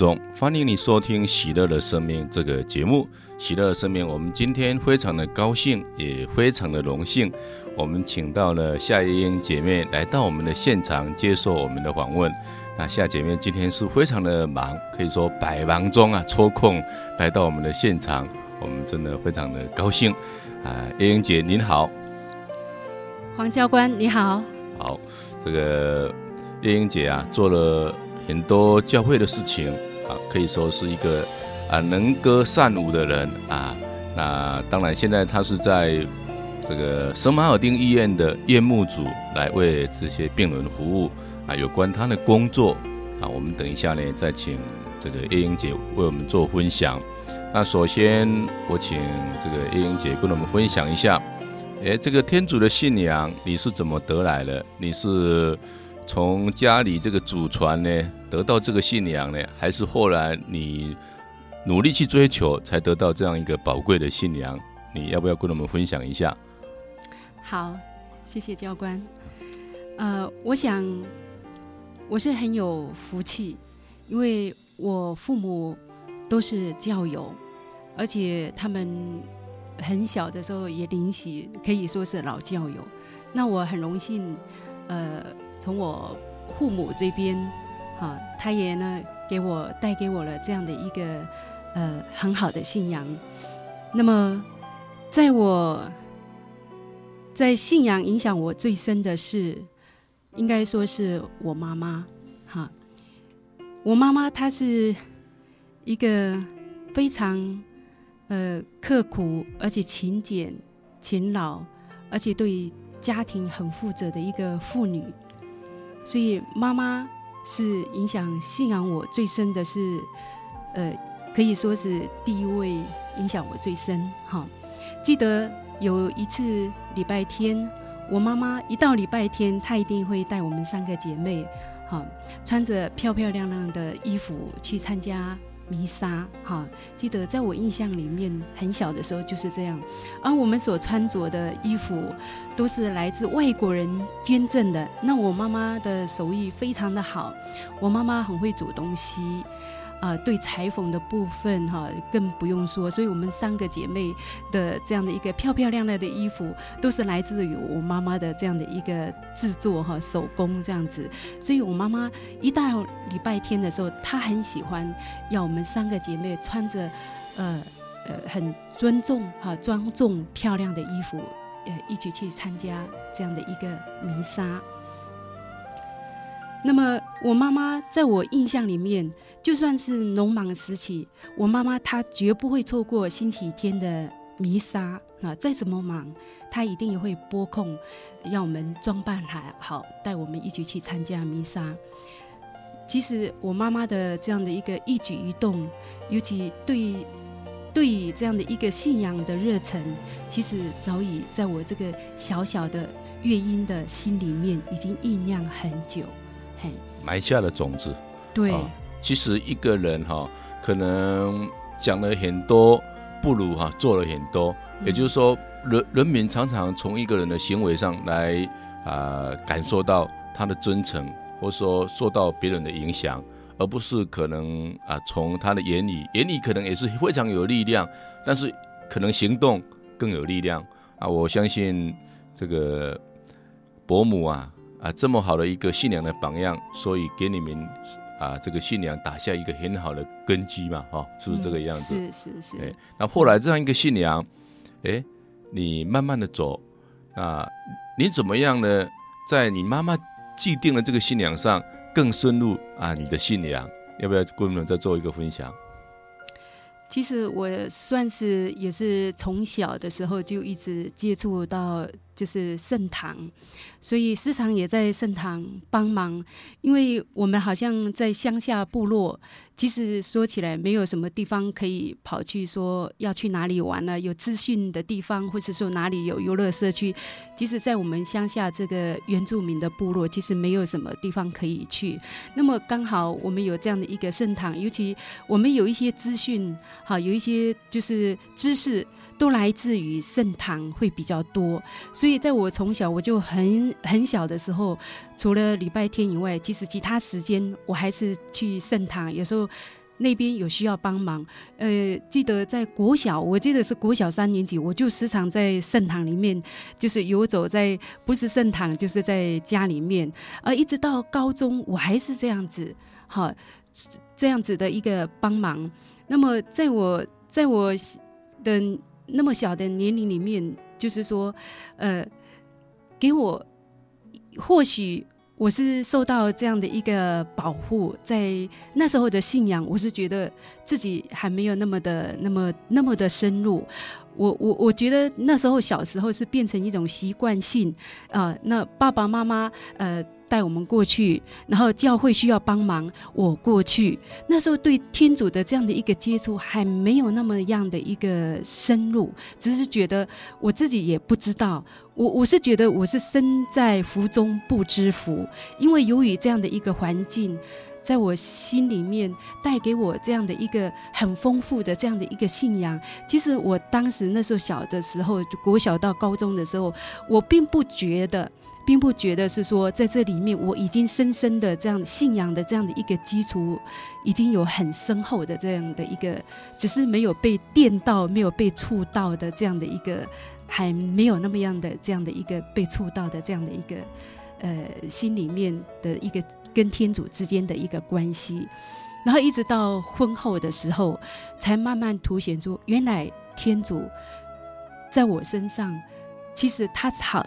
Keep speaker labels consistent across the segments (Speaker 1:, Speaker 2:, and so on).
Speaker 1: 位听众，欢迎你收听《喜乐的生命》这个节目。喜乐的生命，我们今天非常的高兴，也非常的荣幸，我们请到了夏叶英姐妹来到我们的现场接受我们的访问。那夏姐妹今天是非常的忙，可以说百忙中啊抽空来到我们的现场，我们真的非常的高兴啊！叶英姐您好，
Speaker 2: 黄教官你好，
Speaker 1: 好，这个叶英姐啊做了。很多教会的事情可以说是一个啊能歌善舞的人啊。那当然，现在他是在这个圣马尔丁医院的院牧组来为这些病人服务啊。有关他的工作啊，我们等一下呢再请这个叶英姐为我们做分享。那首先我请这个叶英姐跟我们分享一下，哎，这个天主的信仰你是怎么得来的？你是？从家里这个祖传呢，得到这个信仰呢，还是后来你努力去追求才得到这样一个宝贵的信仰？你要不要跟我们分享一下？
Speaker 2: 好，谢谢教官。呃，我想我是很有福气，因为我父母都是教友，而且他们很小的时候也领洗，可以说是老教友。那我很荣幸，呃。从我父母这边，哈，他也呢给我带给我了这样的一个呃很好的信仰。那么，在我在信仰影响我最深的是，应该说是我妈妈，哈，我妈妈她是一个非常呃刻苦而且勤俭、勤劳，而且对家庭很负责的一个妇女。所以妈妈是影响信仰我最深的是，呃，可以说是第一位影响我最深。哈，记得有一次礼拜天，我妈妈一到礼拜天，她一定会带我们三个姐妹，哈，穿着漂漂亮亮的衣服去参加。弥撒，哈，记得在我印象里面，很小的时候就是这样。而我们所穿着的衣服，都是来自外国人捐赠的。那我妈妈的手艺非常的好，我妈妈很会煮东西。啊、呃，对裁缝的部分哈，更不用说。所以我们三个姐妹的这样的一个漂漂亮亮的衣服，都是来自于我妈妈的这样的一个制作哈，手工这样子。所以我妈妈一到礼拜天的时候，她很喜欢要我们三个姐妹穿着呃呃很尊重哈、庄重漂亮的衣服，呃一起去参加这样的一个弥撒。那么我妈妈在我印象里面，就算是农忙时期，我妈妈她绝不会错过星期天的弥撒啊！再怎么忙，她一定也会拨空，让我们装扮还好，带我们一起去参加弥撒。其实我妈妈的这样的一个一举一动，尤其对对这样的一个信仰的热忱，其实早已在我这个小小的月英的心里面已经酝酿很久。
Speaker 1: 埋下了种子。
Speaker 2: 对，
Speaker 1: 哦、其实一个人哈、哦，可能讲了很多，不如哈、啊、做了很多。嗯、也就是说，人人民常常从一个人的行为上来啊、呃，感受到他的真诚，或者说受到别人的影响，而不是可能啊从他的言语，言语可能也是非常有力量，但是可能行动更有力量啊！我相信这个伯母啊。啊，这么好的一个信仰的榜样，所以给你们啊这个信仰打下一个很好的根基嘛，哈、哦，是不是这个样子？
Speaker 2: 嗯、是是是。哎，
Speaker 1: 那后来这样一个信仰，哎，你慢慢的走，啊，你怎么样呢？在你妈妈既定的这个信仰上更深入啊，你的信仰，要不要跟我们再做一个分享？
Speaker 2: 其实我算是也是从小的时候就一直接触到。就是圣堂，所以时常也在圣堂帮忙。因为我们好像在乡下部落，其实说起来没有什么地方可以跑去，说要去哪里玩呢？有资讯的地方，或是说哪里有游乐社区。即使在我们乡下这个原住民的部落，其实没有什么地方可以去。那么刚好我们有这样的一个圣堂，尤其我们有一些资讯，好，有一些就是知识都来自于圣堂会比较多，所以。在我从小我就很很小的时候，除了礼拜天以外，其实其他时间我还是去圣堂，有时候。那边有需要帮忙，呃，记得在国小，我记得是国小三年级，我就时常在圣堂里面，就是游走在不是圣堂，就是在家里面，而一直到高中，我还是这样子，好，这样子的一个帮忙。那么，在我在我的那么小的年龄里面，就是说，呃，给我或许。我是受到这样的一个保护，在那时候的信仰，我是觉得自己还没有那么的、那么、那么的深入。我、我、我觉得那时候小时候是变成一种习惯性啊、呃。那爸爸妈妈呃。带我们过去，然后教会需要帮忙，我过去。那时候对天主的这样的一个接触还没有那么样的一个深入，只是觉得我自己也不知道。我我是觉得我是身在福中不知福，因为由于这样的一个环境，在我心里面带给我这样的一个很丰富的这样的一个信仰。其实我当时那时候小的时候，国小到高中的时候，我并不觉得。并不觉得是说在这里面我已经深深的这样信仰的这样的一个基础，已经有很深厚的这样的一个，只是没有被电到、没有被触到的这样的一个，还没有那么样的这样的一个被触到的这样的一个，呃，心里面的一个跟天主之间的一个关系，然后一直到婚后的时候，才慢慢凸显出原来天主在我身上，其实他好。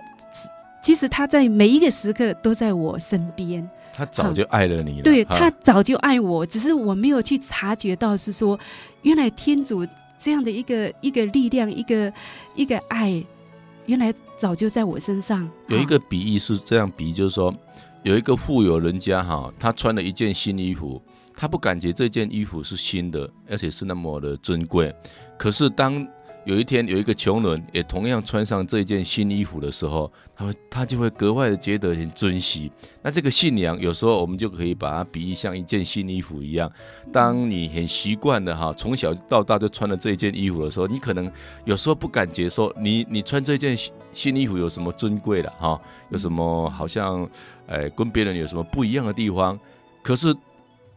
Speaker 2: 其实他在每一个时刻都在我身边，
Speaker 1: 他早就爱了你了。
Speaker 2: 嗯、对，他早就爱我，只是我没有去察觉到，是说原来天主这样的一个一个力量，一个一个爱，原来早就在我身上。
Speaker 1: 有一个比喻是这样比喻，就是说有一个富有人家哈，他穿了一件新衣服，他不感觉这件衣服是新的，而且是那么的珍贵，可是当有一天，有一个穷人也同样穿上这件新衣服的时候，他他就会格外的觉得很珍惜。那这个信仰有时候我们就可以把它比喻像一件新衣服一样。当你很习惯的哈，从小到大就穿了这件衣服的时候，你可能有时候不敢接受你你穿这件新衣服有什么尊贵的哈，有什么好像哎跟别人有什么不一样的地方。可是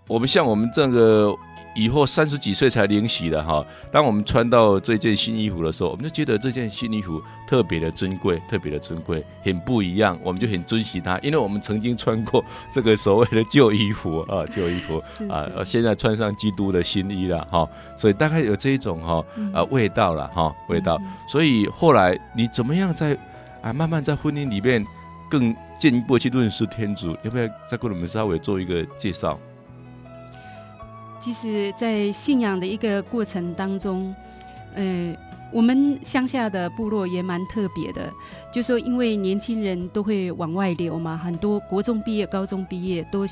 Speaker 1: 我们像我们这个。以后三十几岁才领洗的哈，当我们穿到这件新衣服的时候，我们就觉得这件新衣服特别的珍贵，特别的珍贵，很不一样，我们就很珍惜它，因为我们曾经穿过这个所谓的旧衣服啊，旧衣服啊，现在穿上基督的新衣了哈，所以大概有这一种哈啊味道了哈味道，所以后来你怎么样在啊慢慢在婚姻里面更进一步去认识天主，要不要再给我们稍微做一个介绍？
Speaker 2: 其实，在信仰的一个过程当中，呃，我们乡下的部落也蛮特别的，就说因为年轻人都会往外流嘛，很多国中毕业、高中毕业都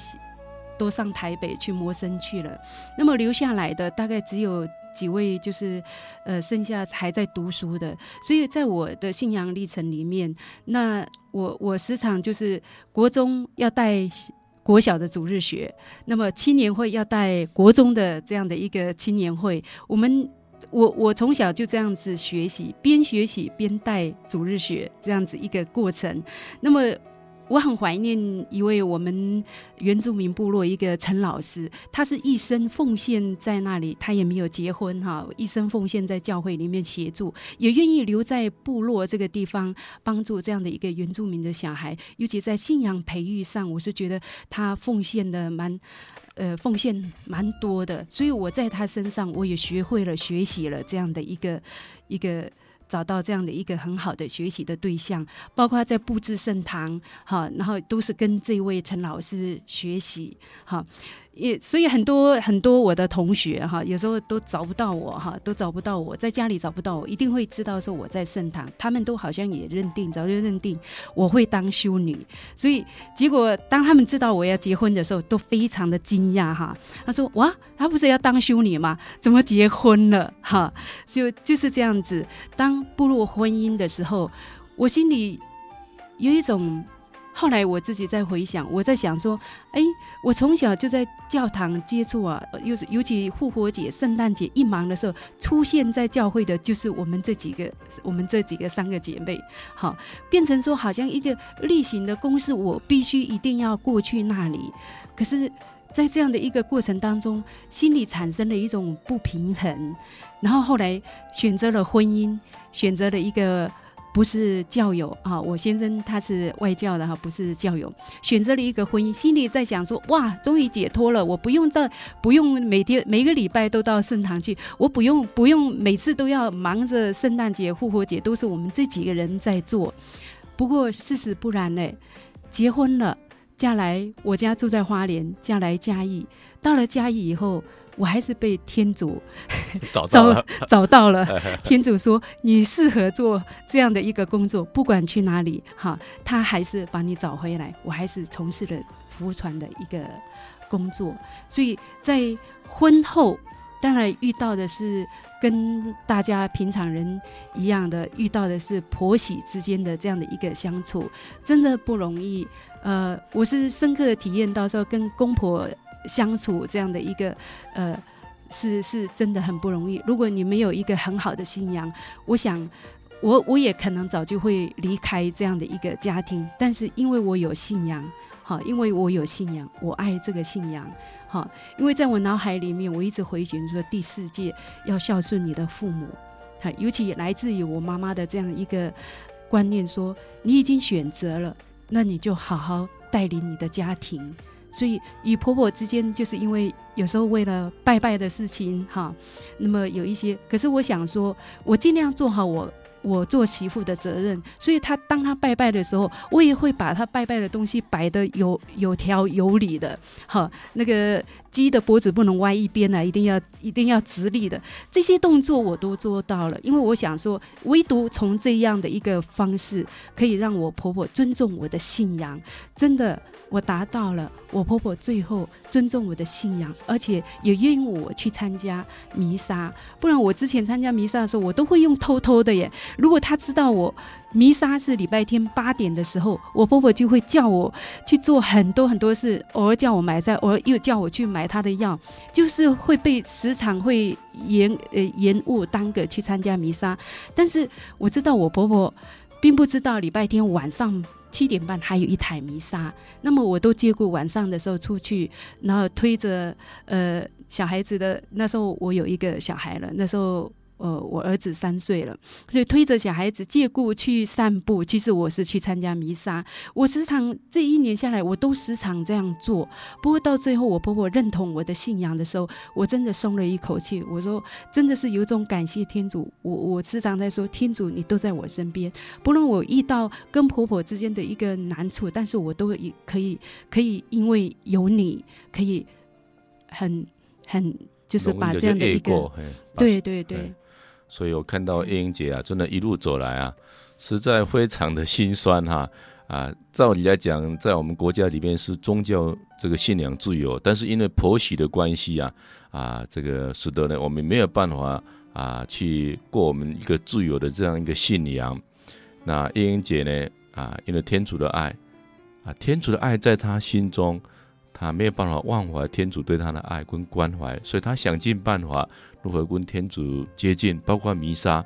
Speaker 2: 都上台北去谋生去了，那么留下来的大概只有几位，就是呃，剩下还在读书的。所以在我的信仰历程里面，那我我时常就是国中要带。国小的主日学，那么青年会要带国中的这样的一个青年会，我们我我从小就这样子学习，边学习边带主日学这样子一个过程，那么。我很怀念一位我们原住民部落一个陈老师，他是一生奉献在那里，他也没有结婚哈，一生奉献在教会里面协助，也愿意留在部落这个地方帮助这样的一个原住民的小孩，尤其在信仰培育上，我是觉得他奉献的蛮，呃，奉献蛮多的，所以我在他身上我也学会了学习了这样的一个一个。找到这样的一个很好的学习的对象，包括在布置圣堂，哈，然后都是跟这位陈老师学习，哈。也所以很多很多我的同学哈，有时候都找不到我哈，都找不到我，在家里找不到我，一定会知道说我在圣堂。他们都好像也认定，早就认定我会当修女。所以结果当他们知道我要结婚的时候，都非常的惊讶哈。他说：“哇，他不是要当修女吗？怎么结婚了？”哈，就就是这样子。当步入婚姻的时候，我心里有一种后来我自己在回想，我在想说，哎，我从小就在教堂接触啊，尤尤其复活节、圣诞节一忙的时候，出现在教会的就是我们这几个，我们这几个三个姐妹，好，变成说好像一个例行的公事，我必须一定要过去那里。可是，在这样的一个过程当中，心里产生了一种不平衡，然后后来选择了婚姻，选择了一个。不是教友啊，我先生他是外教的哈，不是教友，选择了一个婚姻，心里在想说，哇，终于解脱了，我不用到，不用每天每个礼拜都到圣堂去，我不用不用每次都要忙着圣诞节、复活节，都是我们这几个人在做。不过事实不然呢，结婚了，嫁来我家住在花莲，嫁来嘉义，到了嘉义以后。我还是被天主
Speaker 1: 找到，
Speaker 2: 找到了。天主说：“你适合做这样的一个工作，不管去哪里，哈，他还是把你找回来。我还是从事了福船的一个工作。所以在婚后，当然遇到的是跟大家平常人一样的，遇到的是婆媳之间的这样的一个相处，真的不容易。呃，我是深刻的体验到说跟公婆。”相处这样的一个，呃，是是真的很不容易。如果你没有一个很好的信仰，我想我我也可能早就会离开这样的一个家庭。但是因为我有信仰，好，因为我有信仰，我爱这个信仰，好，因为在我脑海里面，我一直回旋说第四诫要孝顺你的父母，好，尤其来自于我妈妈的这样一个观念，说你已经选择了，那你就好好带领你的家庭。所以与婆婆之间，就是因为有时候为了拜拜的事情，哈，那么有一些。可是我想说，我尽量做好我我做媳妇的责任。所以她当她拜拜的时候，我也会把她拜拜的东西摆得有有条有理的，好，那个鸡的脖子不能歪一边呢，一定要一定要直立的。这些动作我都做到了，因为我想说，唯独从这样的一个方式，可以让我婆婆尊重我的信仰，真的。我达到了，我婆婆最后尊重我的信仰，而且也愿意我去参加弥撒。不然我之前参加弥撒的时候，我都会用偷偷的耶。如果她知道我弥撒是礼拜天八点的时候，我婆婆就会叫我去做很多很多事，偶尔叫我买菜，偶尔又叫我去买她的药，就是会被时常会延呃延误耽搁去参加弥撒。但是我知道我婆婆并不知道礼拜天晚上。七点半还有一台弥撒，那么我都接过晚上的时候出去，然后推着呃小孩子的，那时候我有一个小孩了，那时候。呃，我儿子三岁了，所以推着小孩子借故去散步。其实我是去参加弥撒。我时常这一年下来，我都时常这样做。不过到最后，我婆婆认同我的信仰的时候，我真的松了一口气。我说，真的是有种感谢天主。我我时常在说，天主你都在我身边。不论我遇到跟婆婆之间的一个难处，但是我都可以可以因为有你，可以很很就是把这样的一个对对对。
Speaker 1: 所以我看到叶英姐啊，真的一路走来啊，实在非常的心酸哈啊！照理来讲，在我们国家里面是宗教这个信仰自由，但是因为婆媳的关系啊啊，这个使得呢，我们没有办法啊去过我们一个自由的这样一个信仰。那叶英姐呢啊，因为天主的爱啊，天主的爱在她心中。他没有办法忘怀天主对他的爱跟关怀，所以他想尽办法如何跟天主接近，包括弥撒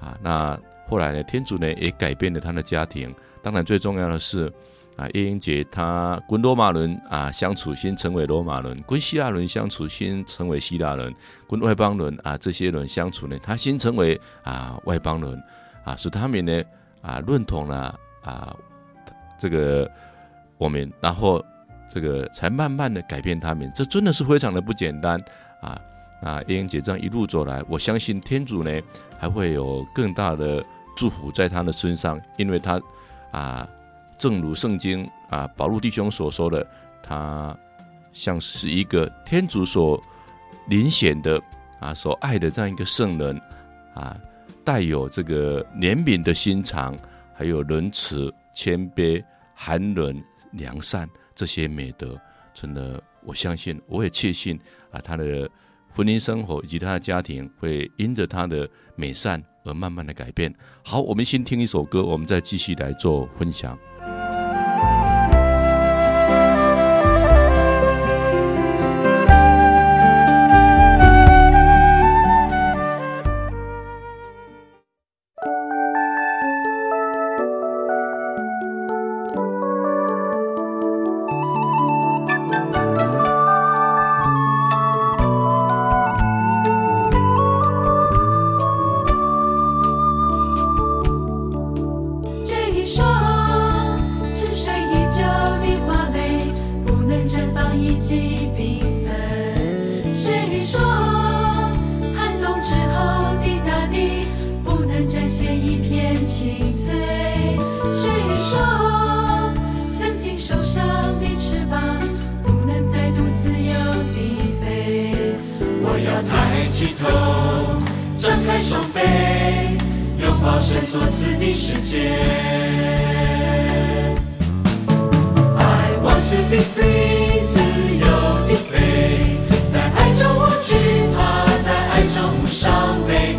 Speaker 1: 啊。那后来呢，天主呢也改变了他的家庭。当然最重要的是啊，叶英姐她跟罗马人啊相处，先成为罗马人；跟希腊人相处，先成为希腊人；跟外邦人啊这些人相处呢，他先成为啊外邦人啊，使他们呢啊认同了啊这个我们，然后。这个才慢慢的改变他们，这真的是非常的不简单啊！那叶英姐这样一路走来，我相信天主呢还会有更大的祝福在她的身上，因为她啊，正如圣经啊保禄弟兄所说的，她像是一个天主所临选的啊所爱的这样一个圣人啊，带有这个怜悯的心肠，还有仁慈、谦卑、寒冷、良善。这些美德，真的，我相信，我也确信啊，他的婚姻生活以及他的家庭会因着他的美善而慢慢的改变。好，我们先听一首歌，我们再继续来做分享。
Speaker 3: 起头，张开双臂，拥抱神所赐的世界。I want to be free，自由地飞，在爱中我惧怕，在爱中无伤悲。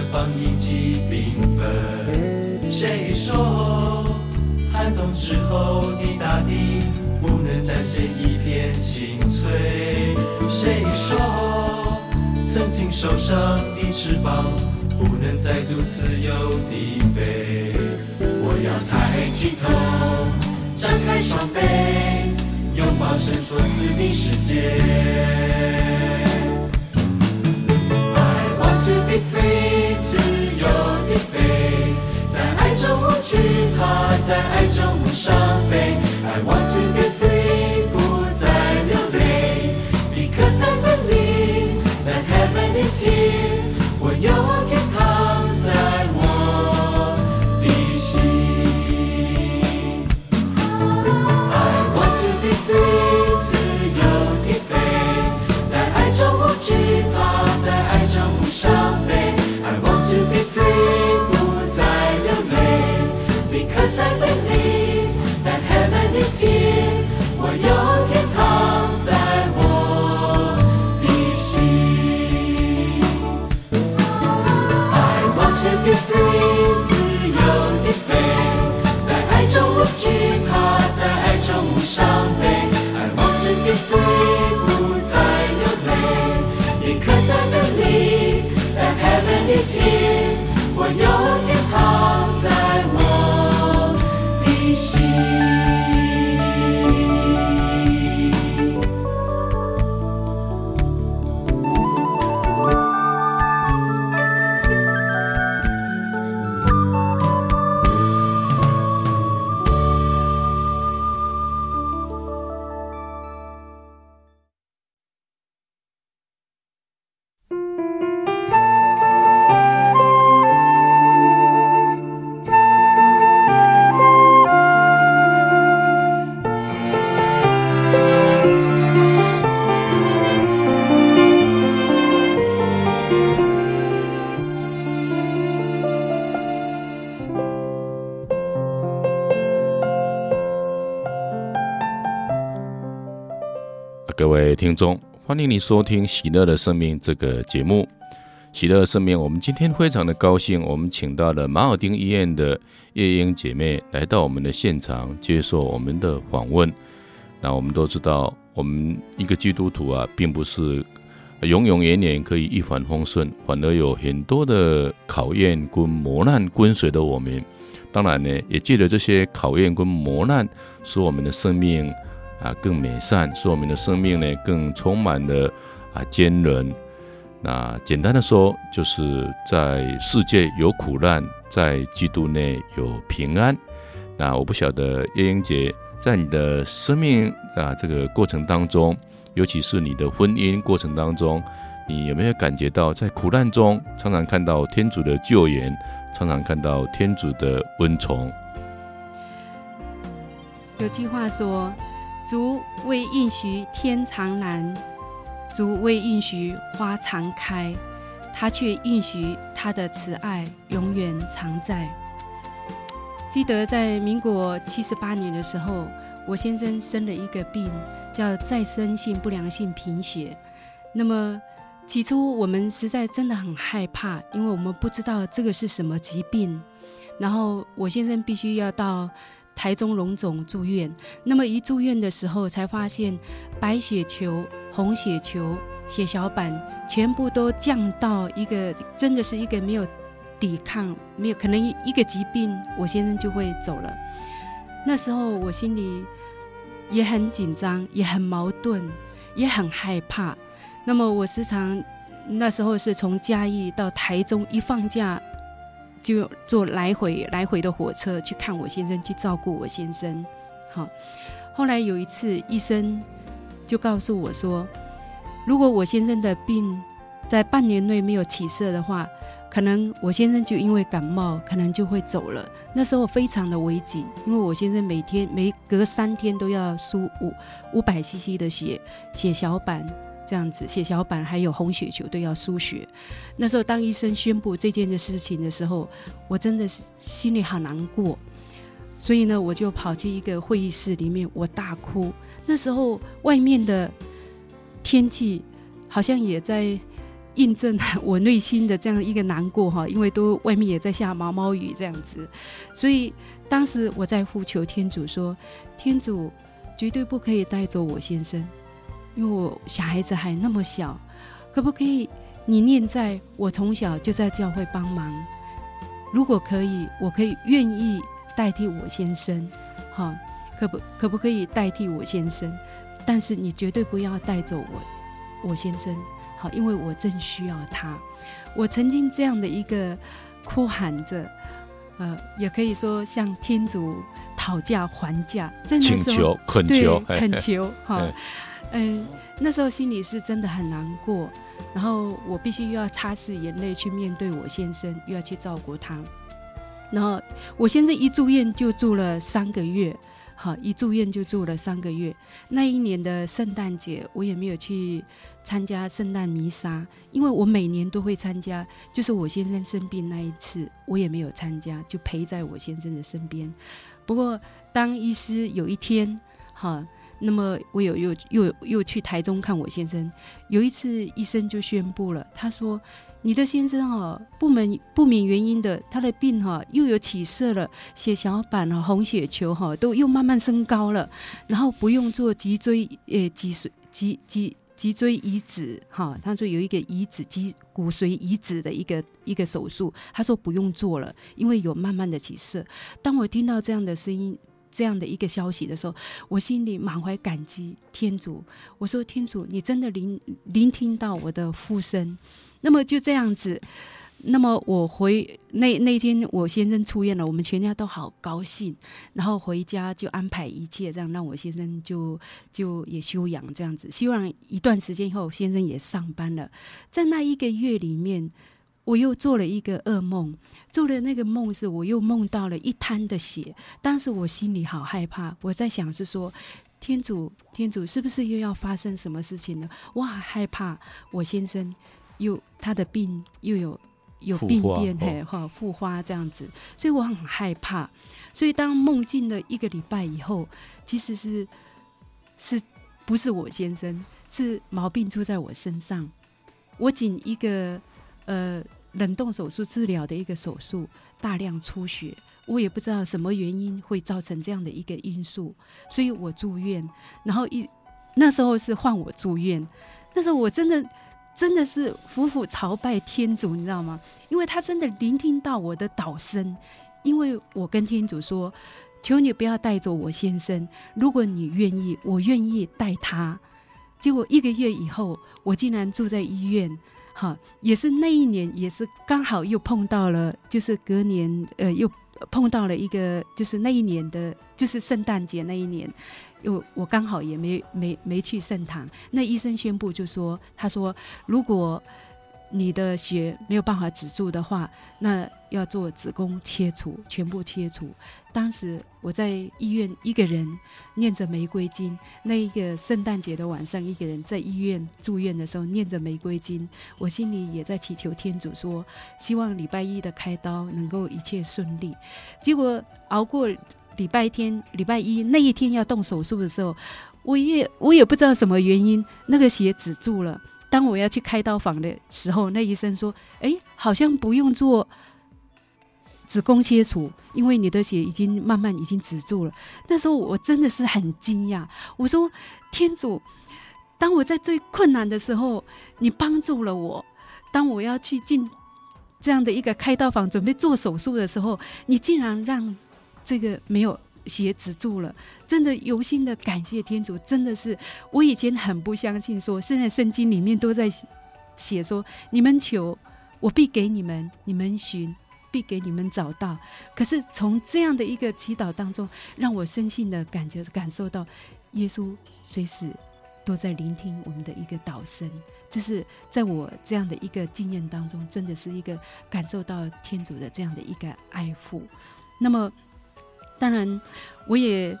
Speaker 3: 不能绽放一季缤纷？谁说寒冬之后的大地不能展现一片青翠？谁说曾经受伤的翅膀不能再度自由地飞？我要抬起头，张开双臂。拥抱神所赐的世界。I want to be free，惧怕，在爱中伤悲。I want to be 伤悲。I want to be free，不再流泪，Because I believe that heaven is here，我有天堂 中，
Speaker 1: 欢迎你收听《喜乐的生命》这个节目。喜乐的生命，我们今天非常的高兴，我们请到了马尔丁医院的夜莺姐妹来到我们的现场接受我们的访问。那我们都知道，我们一个基督徒啊，并不是永永远远可以一帆风顺，反而有很多的考验跟磨难跟随着我们。当然呢，也借着这些考验跟磨难，使我们的生命。啊，更美善，使我们的生命呢更充满了啊坚韧。那简单的说，就是在世界有苦难，在基督内有平安。那我不晓得叶英杰在你的生命啊这个过程当中，尤其是你的婚姻过程当中，你有没有感觉到在苦难中常常看到天主的救援，常常看到天主的恩宠？
Speaker 2: 有句话说。主未应许天常蓝，主未应许花常开，他却应许他的慈爱永远常在。记得在民国七十八年的时候，我先生生了一个病，叫再生性不良性贫血。那么起初我们实在真的很害怕，因为我们不知道这个是什么疾病。然后我先生必须要到。台中荣总住院，那么一住院的时候，才发现白血球、红血球、血小板全部都降到一个，真的是一个没有抵抗，没有可能一个疾病，我先生就会走了。那时候我心里也很紧张，也很矛盾，也很害怕。那么我时常那时候是从嘉义到台中，一放假就坐来回来回的火车去看我先生，去照顾我先生。好，后来有一次医生就告诉我说，如果我先生的病在半年内没有起色的话，可能我先生就因为感冒，可能就会走了。那时候非常的危急，因为我先生每天每隔三天都要输五五百 CC 的血，血小板这样子，血小板还有红血球都要输血。那时候当医生宣布这件的事情的时候，我真的是心里很难过，所以呢，我就跑去一个会议室里面，我大哭。那时候外面的天气好像也在。印证我内心的这样一个难过哈，因为都外面也在下毛毛雨这样子，所以当时我在呼求天主说：“天主绝对不可以带走我先生，因为我小孩子还那么小，可不可以你念在我从小就在教会帮忙，如果可以，我可以愿意代替我先生，哈，可不可不可以代替我先生？但是你绝对不要带走我我先生。”好，因为我正需要他。我曾经这样的一个哭喊着，呃，也可以说向天主讨价还价，真的
Speaker 1: 请求、恳求、
Speaker 2: 恳求。哈，嗯，那时候心里是真的很难过，然后我必须又要擦拭眼泪去面对我先生，又要去照顾他。然后我先生一住院就住了三个月。好，一住院就住了三个月。那一年的圣诞节，我也没有去参加圣诞弥撒，因为我每年都会参加。就是我先生生病那一次，我也没有参加，就陪在我先生的身边。不过，当医师有一天，哈，那么我有又又又去台中看我先生。有一次，医生就宣布了，他说。你的先生哈不明不明原因的，他的病哈又有起色了，血小板啊、红血球哈都又慢慢升高了，然后不用做脊椎呃脊髓脊脊脊椎移植哈，他说有一个移植脊骨髓移植的一个一个手术，他说不用做了，因为有慢慢的起色。当我听到这样的声音、这样的一个消息的时候，我心里满怀感激天主。我说天主，你真的聆聆听到我的呼声。那么就这样子，那么我回那那天我先生出院了，我们全家都好高兴，然后回家就安排一切，这样让我先生就就也休养这样子。希望一段时间以后，先生也上班了。在那一个月里面，我又做了一个噩梦，做了那个梦是我又梦到了一滩的血，当时我心里好害怕，我在想是说，天主天主是不是又要发生什么事情呢？我好害怕我先生。又他的病又有有病变嘿哈复发这样子，所以我很害怕。所以当梦境的一个礼拜以后，其实是是不是我先生是毛病出在我身上？我仅一个呃冷冻手术治疗的一个手术，大量出血，我也不知道什么原因会造成这样的一个因素，所以我住院。然后一那时候是换我住院，那时候我真的。真的是俯俯朝拜天主，你知道吗？因为他真的聆听到我的祷声，因为我跟天主说：“求你不要带走我先生，如果你愿意，我愿意带他。”结果一个月以后，我竟然住在医院，哈，也是那一年，也是刚好又碰到了，就是隔年，呃，又碰到了一个，就是那一年的，就是圣诞节那一年。又我刚好也没没没去圣堂，那医生宣布就说，他说如果你的血没有办法止住的话，那要做子宫切除，全部切除。当时我在医院一个人念着玫瑰经，那一个圣诞节的晚上，一个人在医院住院的时候念着玫瑰经，我心里也在祈求天主说，希望礼拜一的开刀能够一切顺利。结果熬过。礼拜天、礼拜一那一天要动手术的时候，我也 我也不知道什么原因，那个血止住了。当我要去开刀房的时候，那医生说：“哎，好像不用做子宫切除，因为你的血已经慢慢已经止住了。”那时候我真的是很惊讶，我说：“天主，当我在最困难的时候，你帮助了我；当我要去进这样的一个开刀房准备做手术的时候，你竟然让这个没有血止住了，真的由心的感谢天主，真的是我以前很不相信说，现在圣经里面都在写说，你们求，我必给你们，你们寻，必给你们找到。可是从这样的一个祈祷当中，让我深信的感觉感受到，耶稣随时都在聆听我们的一个祷声。这是在我这样的一个经验当中，真的是一个感受到天主的这样的一个爱护。那么，当然我也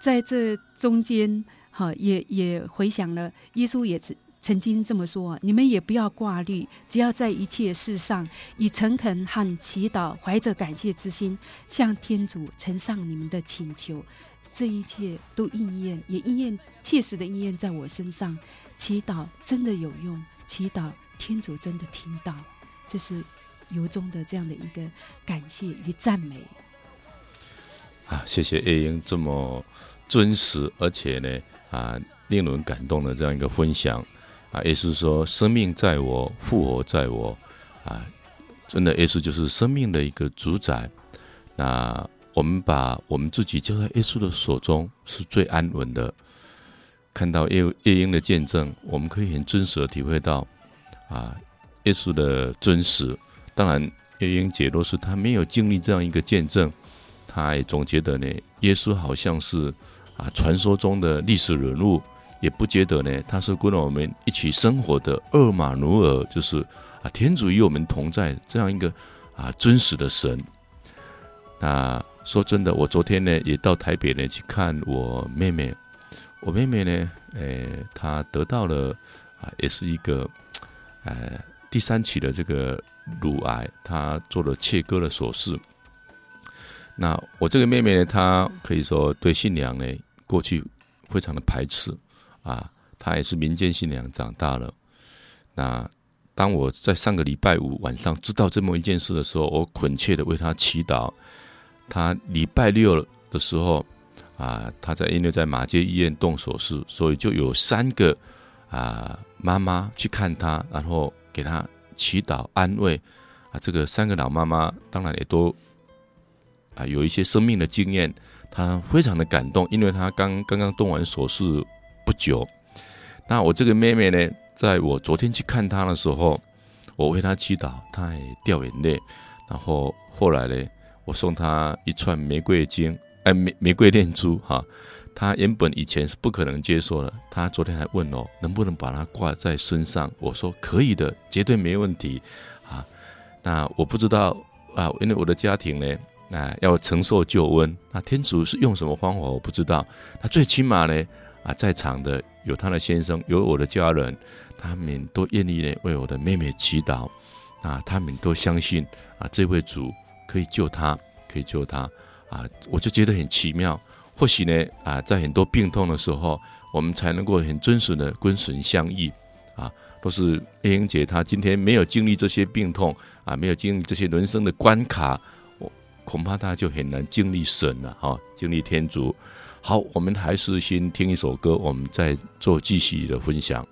Speaker 2: 在这中间，哈，也也回想了耶稣也曾经这么说：你们也不要挂虑，只要在一切事上以诚恳和祈祷，怀着感谢之心，向天主呈上你们的请求，这一切都应验，也应验切实的应验在我身上。祈祷真的有用，祈祷天主真的听到，这是由衷的这样的一个感谢与赞美。
Speaker 1: 啊，谢谢叶英这么真实，而且呢啊令人感动的这样一个分享啊。耶稣说：“生命在我，复活在我。”啊，真的，耶稣就是生命的一个主宰。那我们把我们自己交在耶稣的手中，是最安稳的。看到叶叶英的见证，我们可以很真实的体会到，啊，耶稣的真实。当然，叶英姐若是她没有经历这样一个见证，她也总觉得呢，耶稣好像是啊传说中的历史人物，也不觉得呢他是跟我们一起生活的厄马努尔，就是啊天主与我们同在这样一个啊真实的神。那说真的，我昨天呢也到台北呢去看我妹妹。我妹妹呢，呃，她得到了啊，也是一个呃第三期的这个乳癌，她做了切割的手术。那我这个妹妹呢，她可以说对信仰呢过去非常的排斥啊，她也是民间信仰长大了。那当我在上个礼拜五晚上知道这么一件事的时候，我恳切的为她祈祷。她礼拜六的时候。啊，他在因为在马街医院动手术，所以就有三个啊妈妈去看他，然后给他祈祷安慰。啊，这个三个老妈妈当然也都啊有一些生命的经验，他非常的感动，因为他刚刚刚动完手术不久。那我这个妹妹呢，在我昨天去看她的时候，我为她祈祷，她也掉眼泪。然后后来呢，我送她一串玫瑰金。哎，玫玫瑰念珠哈，她原本以前是不可能接受的。她昨天还问哦，能不能把它挂在身上？我说可以的，绝对没问题啊。那我不知道啊，因为我的家庭呢，啊要承受救恩，那天主是用什么方法我不知道。那最起码呢，啊在场的有他的先生，有我的家人，他们都愿意呢为我的妹妹祈祷。啊，他们都相信啊，这位主可以救他，可以救他。啊，我就觉得很奇妙。或许呢，啊，在很多病痛的时候，我们才能够很真实的跟神相遇。啊，都是英姐她今天没有经历这些病痛，啊，没有经历这些人生的关卡，我恐怕她就很难经历神了，哈、经历天主。好，我们还是先听一首歌，我们再做继续的分享。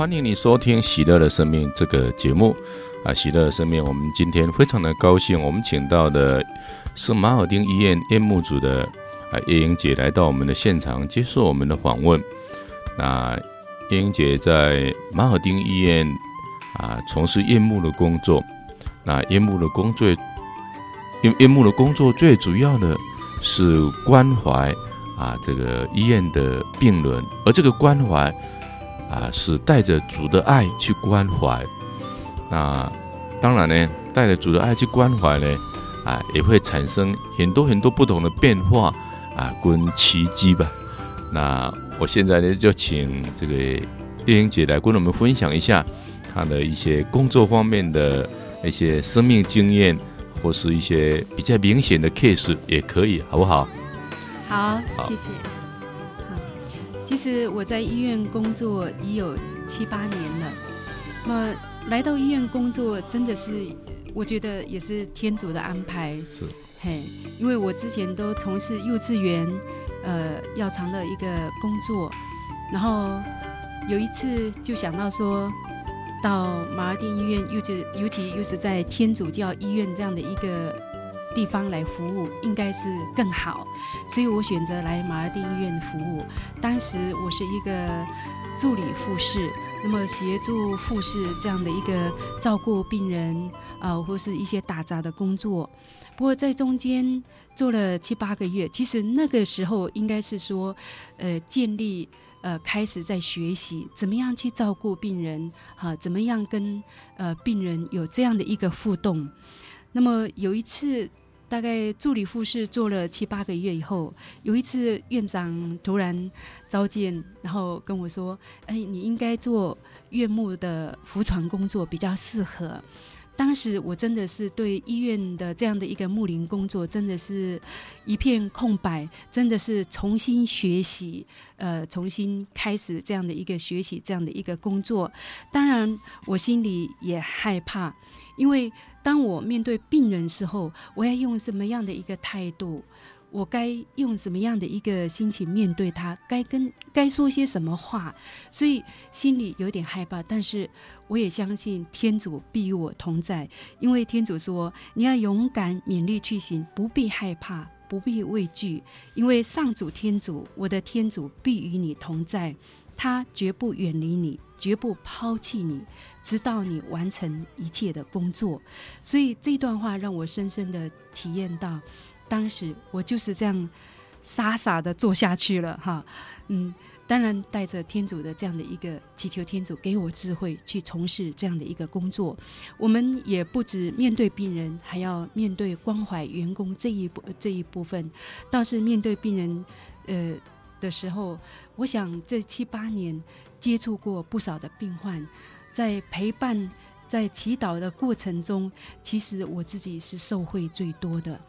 Speaker 1: 欢迎你收听《喜乐的生命》这个节目啊！喜乐的生命，我们今天非常的高兴，我们请到的是马尔丁医院院牧组的啊叶英姐来到我们的现场接受我们的访问。那叶英姐在马尔丁医院啊从事院牧的工作，那院牧的工作，院院牧的工作最主要的是关怀啊这个医院的病人，而这个关怀。啊，是带着主的爱去关怀，那当然呢，带着主的爱去关怀呢，啊，也会产生很多很多不同的变化啊，跟奇迹吧。那我现在呢，就请这个叶英姐来跟我们分享一下她的一些工作方面的一些生命经验，或是一些比较明显的 case 也可以，好不好？
Speaker 2: 好，好谢谢。其实我在医院工作已有七八年了，那么来到医院工作真的是，我觉得也是天主的安排。
Speaker 1: 是，
Speaker 2: 嘿，因为我之前都从事幼稚园，呃，药厂的一个工作，然后有一次就想到说，到马尔丁医院，又就尤其又是在天主教医院这样的一个。地方来服务应该是更好，所以我选择来马尔定医院服务。当时我是一个助理护士，那么协助护士这样的一个照顾病人啊、或是一些打杂的工作。不过在中间做了七八个月，其实那个时候应该是说，呃，建立呃，开始在学习怎么样去照顾病人啊，怎么样跟呃病人有这样的一个互动。那么有一次。大概助理护士做了七八个月以后，有一次院长突然召见，然后跟我说：“哎，你应该做院牧的服传工作比较适合。”当时我真的是对医院的这样的一个牧灵工作，真的是一片空白，真的是重新学习，呃，重新开始这样的一个学习，这样的一个工作。当然，我心里也害怕，因为。当我面对病人时候，我要用什么样的一个态度？我该用什么样的一个心情面对他？该跟该说些什么话？所以心里有点害怕，但是我也相信天主必与我同在，因为天主说：“你要勇敢勉励去行，不必害怕，不必畏惧，因为上主天主，我的天主必与你同在，他绝不远离你，绝不抛弃你。”直到你完成一切的工作，所以这段话让我深深的体验到，当时我就是这样傻傻的做下去了哈，嗯，当然带着天主的这样的一个祈求，天主给我智慧去从事这样的一个工作。我们也不止面对病人，还要面对关怀员工这一部这一部分。倒是面对病人，呃的时候，我想这七八年接触过不少的病患，在陪伴、在祈祷的过程中，其实我自己是受惠最多的。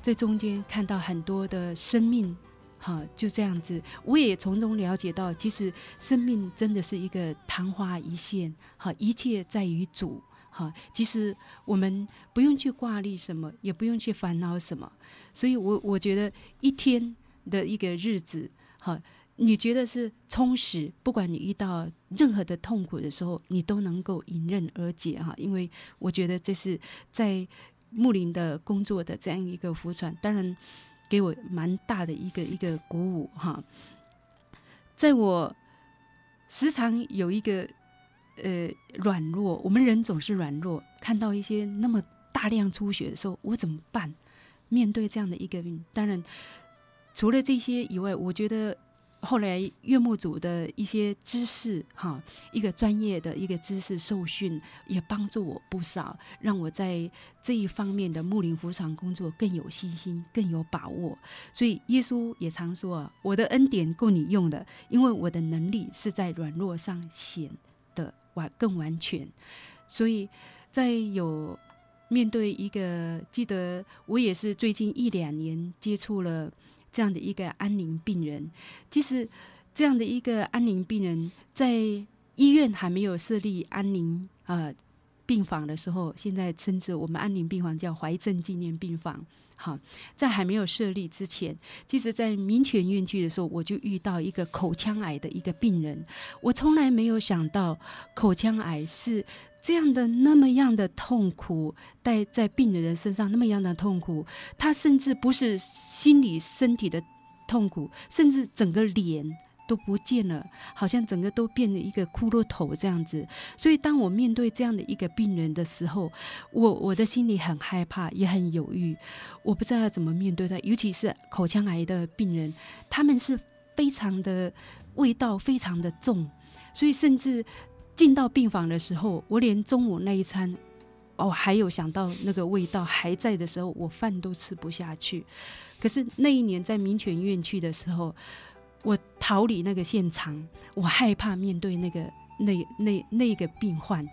Speaker 2: 在中间看到很多的生命，哈，就这样子，我也从中了解到，其实生命真的是一个昙花一现，哈，一切在于主，哈，其实我们不用去挂虑什么，也不用去烦恼什么，所以我我觉得一天的一个日子，哈，你觉得是充实，不管你遇到任何的痛苦的时候，你都能够迎刃而解，哈，因为我觉得这是在。牧林的工作的这样一个福传，当然给我蛮大的一个一个鼓舞哈。在我时常有一个呃软弱，我们人总是软弱，看到一些那么大量出血的时候，我怎么办？面对这样的一个，当然除了这些以外，我觉得。后来月牧组的一些知识，哈，一个专业的一个知识受训，也帮助我不少，让我在这一方面的牧灵服场工作更有信心，更有把握。所以耶稣也常说啊：“我的恩典够你用的，因为我的能力是在软弱上显得完更完全。”所以在有面对一个，记得我也是最近一两年接触了。这样的一个安宁病人，其实这样的一个安宁病人，在医院还没有设立安宁呃病房的时候，现在称之我们安宁病房叫怀正纪念病房。好，在还没有设立之前，其实，在民权院区的时候，我就遇到一个口腔癌的一个病人。我从来没有想到口腔癌是这样的那么样的痛苦，带在病人的身上那么样的痛苦。他甚至不是心理身体的痛苦，甚至整个脸。都不见了，好像整个都变了一个骷髅头这样子。所以，当我面对这样的一个病人的时候，我我的心里很害怕，也很犹豫。我不知道要怎么面对他，尤其是口腔癌的病人，他们是非常的味道非常的重，所以甚至进到病房的时候，我连中午那一餐，哦，还有想到那个味道还在的时候，我饭都吃不下去。可是那一年在民权医院去的时候。我逃离那个现场，我害怕面对那个那那那个病患。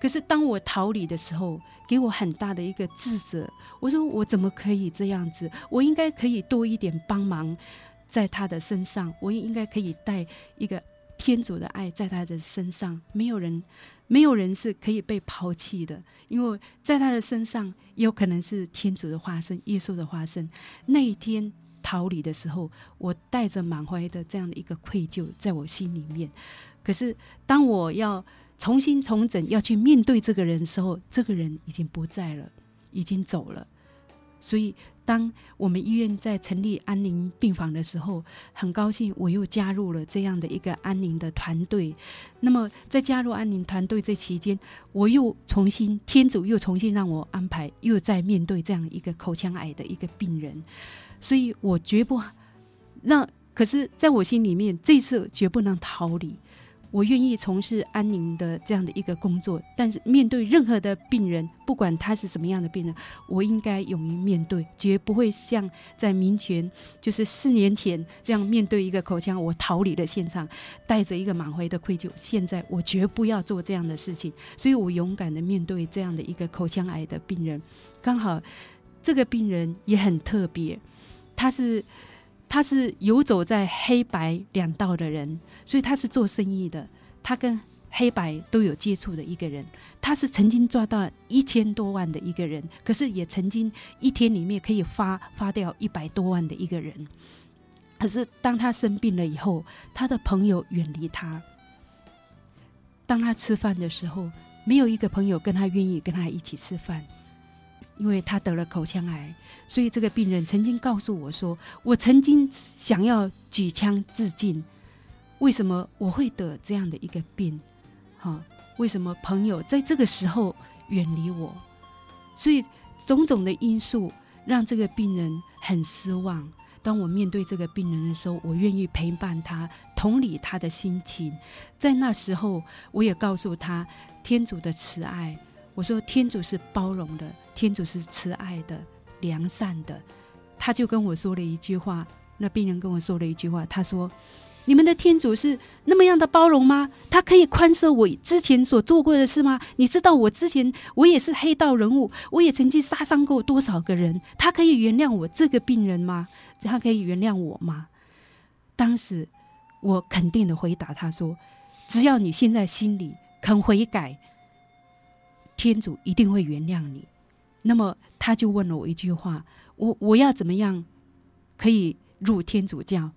Speaker 2: 可是当我逃离的时候，给我很大的一个自责。我说我怎么可以这样子？我应该可以多一点帮忙在他的身上，我也应该可以带一个天主的爱在他的身上。没有人，没有人是可以被抛弃的，因为在他的身上有可能是天主的化身，耶稣的化身。那一天。逃离的时候，我带着满怀的这样的一个愧疚在我心里面。可是，当我要重新重整，要去面对这个人的时候，这个人已经不在了，已经走了。所以，当我们医院在成立安宁病房的时候，很高兴我又加入了这样的一个安宁的团队。那么，在加入安宁团队这期间，我又重新天主又重新让我安排，又在面对这样一个口腔癌的一个病人。所以我绝不让，可是在我心里面，这次绝不能逃离。我愿意从事安宁的这样的一个工作，但是面对任何的病人，不管他是什么样的病人，我应该勇于面对，绝不会像在民权，就是四年前这样面对一个口腔，我逃离了现场，带着一个满怀的愧疚。现在我绝不要做这样的事情，所以我勇敢的面对这样的一个口腔癌的病人。刚好这个病人也很特别。他是，他是游走在黑白两道的人，所以他是做生意的。他跟黑白都有接触的一个人，他是曾经赚到一千多万的一个人，可是也曾经一天里面可以发发掉一百多万的一个人。可是当他生病了以后，他的朋友远离他。当他吃饭的时候，没有一个朋友跟他愿意跟他一起吃饭。因为他得了口腔癌，所以这个病人曾经告诉我说：“我曾经想要举枪自尽，为什么我会得这样的一个病？哈，为什么朋友在这个时候远离我？所以种种的因素让这个病人很失望。当我面对这个病人的时候，我愿意陪伴他。”同理他的心情。在那时候，我也告诉他天主的慈爱。我说天主是包容的，天主是慈爱的、良善的。他就跟我说了一句话，那病人跟我说了一句话，他说。你们的天主是那么样的包容吗？他可以宽赦我之前所做过的事吗？你知道我之前我也是黑道人物，我也曾经杀伤过多少个人？他可以原谅我这个病人吗？他可以原谅我吗？当时我肯定的回答他说：“只要你现在心里肯悔改，天主一定会原谅你。”那么他就问了我一句话：“我我要怎么样可以入天主教？”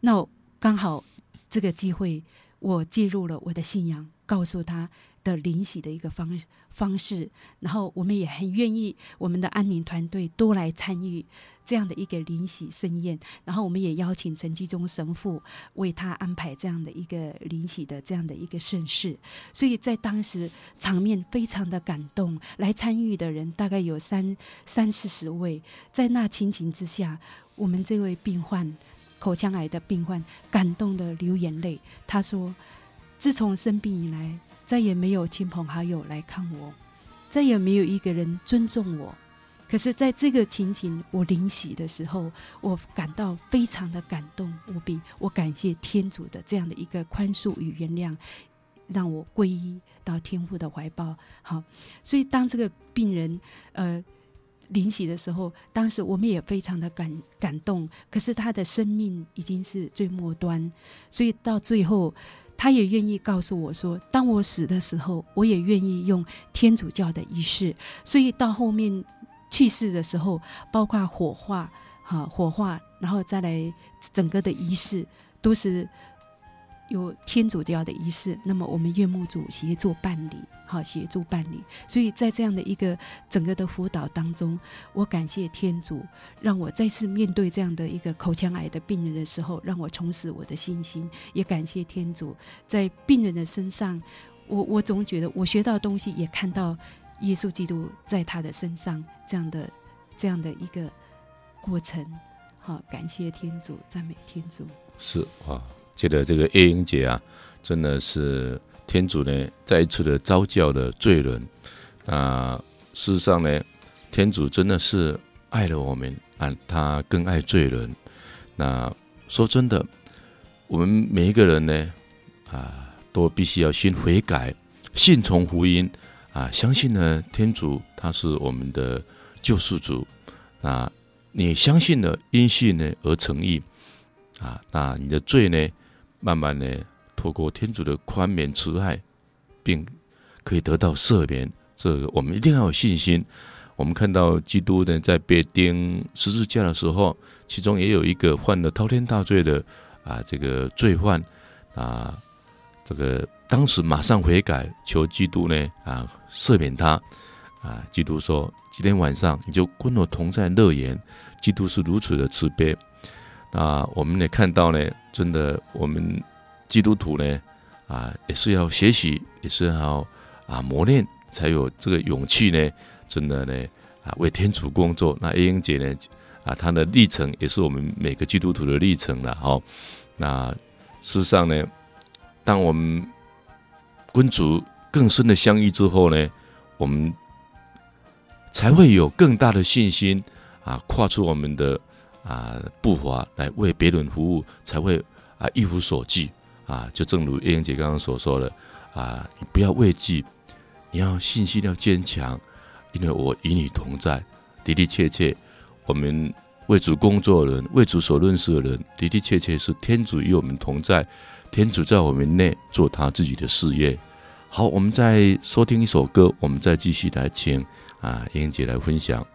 Speaker 2: 那。刚好这个机会，我介入了我的信仰，告诉他的灵洗的一个方方式，然后我们也很愿意，我们的安宁团队多来参与这样的一个灵洗盛宴，然后我们也邀请陈居中神父为他安排这样的一个灵洗的这样的一个盛事，所以在当时场面非常的感动，来参与的人大概有三三四十位，在那情景之下，我们这位病患。口腔癌的病患感动的流眼泪。他说：“自从生病以来，再也没有亲朋好友来看我，再也没有一个人尊重我。可是，在这个情景，我临洗的时候，我感到非常的感动无比。我感谢天主的这样的一个宽恕与原谅，让我皈依到天父的怀抱。好，所以当这个病人，呃。”临洗的时候，当时我们也非常的感感动。可是他的生命已经是最末端，所以到最后，他也愿意告诉我说：“当我死的时候，我也愿意用天主教的仪式。”所以到后面去世的时候，包括火化，哈，火化，然后再来整个的仪式，都是。有天主教的仪式，那么我们院牧组协助办理，好协助办理。所以在这样的一个整个的辅导当中，我感谢天主，让我再次面对这样的一个口腔癌的病人的时候，让我重拾我的信心。也感谢天主，在病人的身上，我我总觉得我学到东西，也看到耶稣基督在他的身上这样的这样的一个过程。好，感谢天主，赞美天主。
Speaker 1: 是啊。觉得这个叶英姐啊，真的是天主呢再一次的召叫的罪人啊。事实上呢，天主真的是爱了我们啊，他更爱罪人。那说真的，我们每一个人呢啊，都必须要先悔改，信从福音啊，相信呢天主他是我们的救世主啊。你相信了，因信呢而成义啊，那你的罪呢？慢慢的，透过天主的宽免慈爱，并可以得到赦免。这个我们一定要有信心。我们看到基督呢，在被钉十字架的时候，其中也有一个犯了滔天大罪的啊，这个罪犯啊，这个当时马上悔改，求基督呢啊赦免他啊。基督说：“今天晚上你就跟我同在乐园。”基督是如此的慈悲。啊，我们也看到呢，真的，我们基督徒呢，啊，也是要学习，也是要啊磨练，才有这个勇气呢。真的呢，啊，为天主工作。那叶英姐呢，啊，她的历程也是我们每个基督徒的历程了。好，那事实上呢，当我们跟主更深的相遇之后呢，我们才会有更大的信心啊，跨出我们的。啊，步伐来为别人服务，才会啊一无所惧啊。就正如叶英姐刚刚所说的啊，你不要畏惧，你要信心要坚强，因为我与你同在。的的确确，我们为主工作的人，为主所认识的人，的的确确是天主与我们同在，天主在我们内做他自己的事业。好，我们再收听一首歌，我们再继续来请啊叶英姐来分享。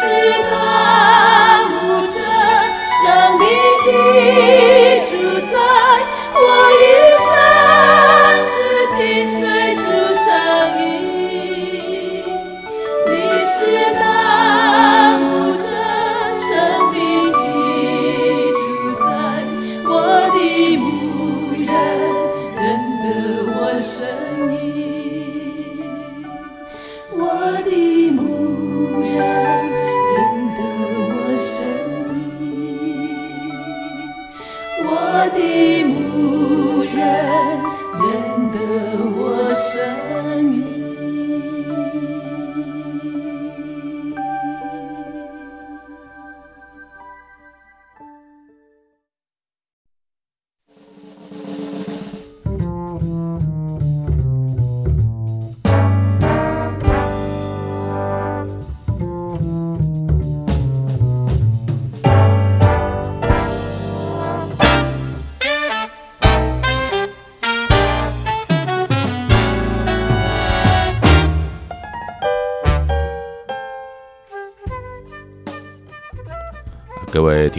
Speaker 4: 是端午着生
Speaker 5: 命的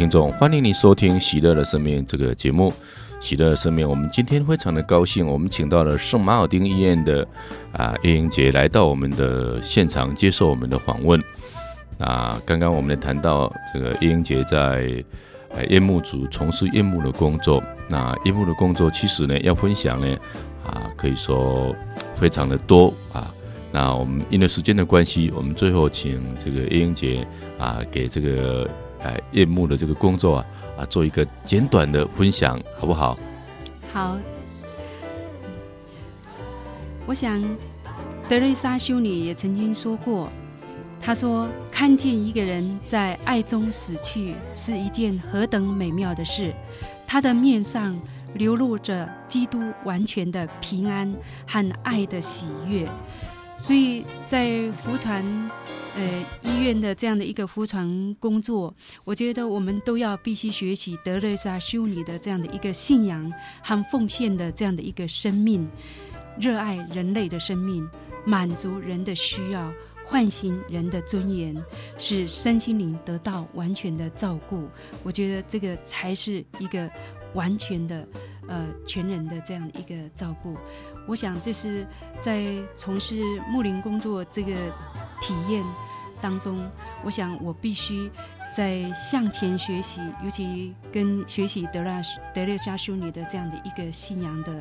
Speaker 5: 听众，欢迎你收听《喜乐的生命》这个节目。喜乐的生命，我们今天非常的高兴，我们请到了圣马尔丁医院的啊叶英杰来到我们的现场接受我们的访问。啊，刚刚我们也谈到这个叶英杰在夜幕组从事夜幕的工作。那夜幕的工作其实呢，要分享呢啊，可以说非常的多啊。那我们因为时间的关系，我们最后请这个叶英杰啊，给这个。
Speaker 1: 哎夜幕的这个工作啊啊做一个简短的分享，好不好？
Speaker 2: 好。我想，德瑞莎修女也曾经说过，她说：“看见一个人在爱中死去，是一件何等美妙的事。他的面上流露着基督完全的平安和爱的喜悦。”所以在福传呃医院的这样的一个福传工作，我觉得我们都要必须学习德蕾莎修女的这样的一个信仰和奉献的这样的一个生命。热爱人类的生命，满足人的需要，唤醒人的尊严，使身心灵得到完全的照顾。我觉得这个才是一个完全的，呃，全人的这样一个照顾。我想这是在从事牧灵工作这个体验当中，我想我必须在向前学习，尤其跟学习德拉德勒莎修女的这样的一个信仰的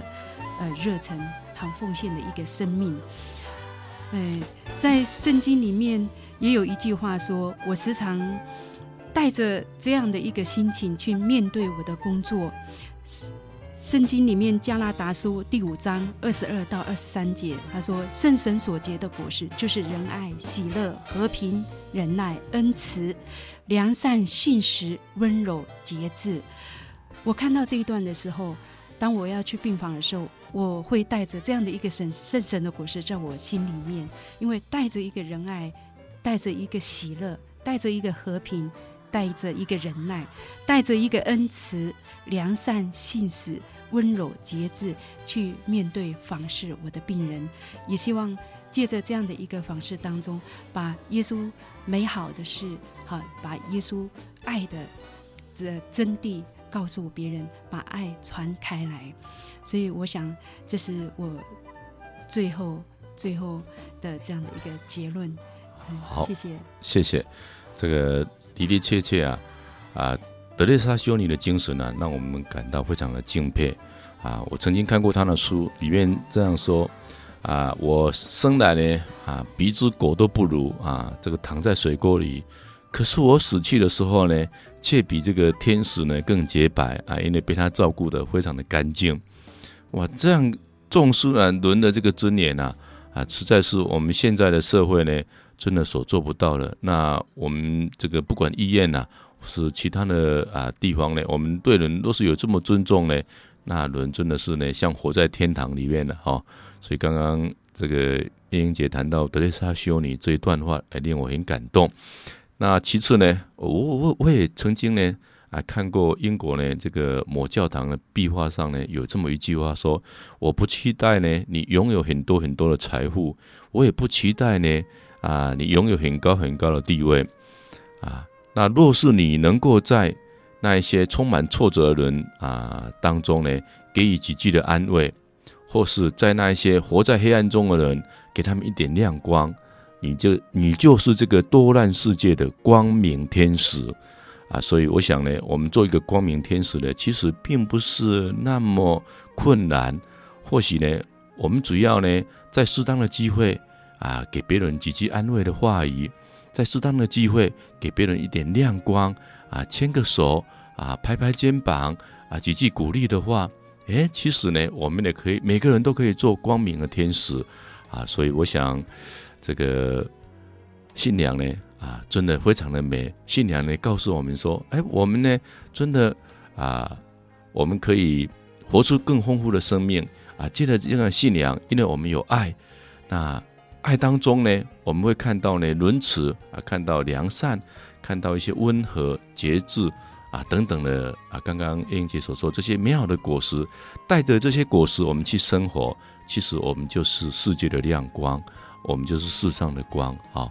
Speaker 2: 呃热忱。很奉献的一个生命，哎，在圣经里面也有一句话说：“我时常带着这样的一个心情去面对我的工作。”圣经里面加拉达书第五章二十二到二十三节，他说：“圣神所结的果实，就是仁爱、喜乐、和平、忍耐、恩慈、良善、信实、温柔、节制。”我看到这一段的时候，当我要去病房的时候。我会带着这样的一个神圣神的果实在我心里面，因为带着一个仁爱，带着一个喜乐，带着一个和平，带着一个忍耐，带着一个恩慈、良善、信使、温柔、节制，去面对访视我的病人。也希望借着这样的一个访视当中，把耶稣美好的事，哈，把耶稣爱的这真谛告诉别人，把爱传开来。所以我想，这是我最后最后的这样的一个结论。好，谢谢，
Speaker 1: 谢谢。这个的的确确啊，啊，德蕾莎修女的精神呢、让我们感到非常的敬佩。啊，我曾经看过她的书，里面这样说：啊，我生来呢，啊，鼻子狗都不如啊，这个躺在水沟里。可是我死去的时候呢，却比这个天使呢更洁白啊，因为被他照顾得非常的干净。哇，这样重视啊人的这个尊严啊，啊，实在是我们现在的社会呢，真的所做不到的。那我们这个不管医院呐，是其他的啊地方呢，我们对人都是有这么尊重呢，那人真的是呢，像活在天堂里面的哈。所以刚刚这个燕英姐谈到德蕾莎修女这一段话，哎，令我很感动。那其次呢，我我我也曾经呢。啊，看过英国呢，这个某教堂的壁画上呢，有这么一句话说：“我不期待呢，你拥有很多很多的财富，我也不期待呢，啊，你拥有很高很高的地位，啊，那若是你能够在那一些充满挫折的人啊当中呢，给予几句的安慰，或是在那一些活在黑暗中的人，给他们一点亮光，你就你就是这个多难世界的光明天使。”啊，所以我想呢，我们做一个光明天使呢，其实并不是那么困难。或许呢，我们主要呢，在适当的机会啊，给别人几句安慰的话语，在适当的机会给别人一点亮光啊，牵个手啊，拍拍肩膀啊，几句鼓励的话，诶，其实呢，我们也可以，每个人都可以做光明的天使啊。所以我想，这个信仰呢。啊，真的非常的美。信仰呢，告诉我们说，哎，我们呢，真的啊，我们可以活出更丰富的生命啊。借着这样的信仰，因为我们有爱，那爱当中呢，我们会看到呢，仁慈啊，看到良善，看到一些温和、节制啊等等的啊。刚刚英姐所说这些美好的果实，带着这些果实，我们去生活，其实我们就是世界的亮光，我们就是世上的光啊。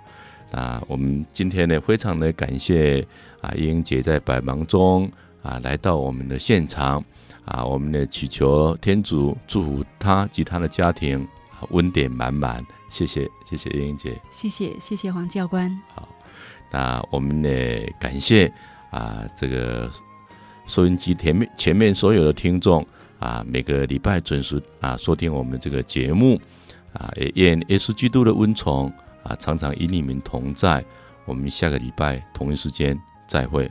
Speaker 1: 啊，我们今天呢，非常的感谢啊，英姐在百忙中啊来到我们的现场啊，我们呢祈求天主祝福她及她的家庭，恩典满满。谢谢谢谢英英姐，
Speaker 2: 谢谢谢谢黄教官。
Speaker 1: 好，那我们呢，感谢啊这个收音机前面前面所有的听众，啊，每个礼拜准时啊收听我们这个节目。啊，也愿耶稣基督的温床啊常常与你们同在，我们下个礼拜同一时间再会。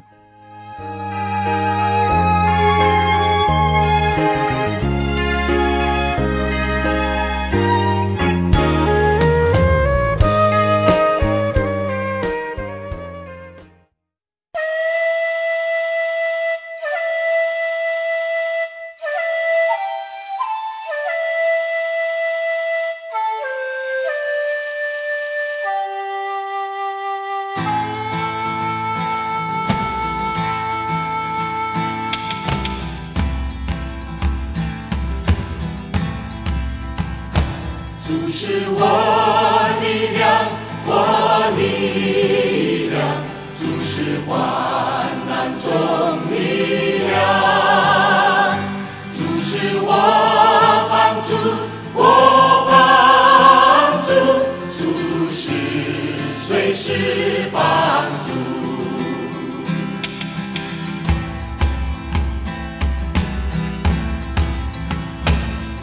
Speaker 3: 助，我帮助，主是随时帮助。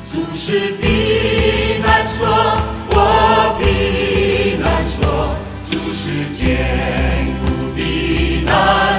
Speaker 3: 主是避难所，我避难所，主是坚固避难。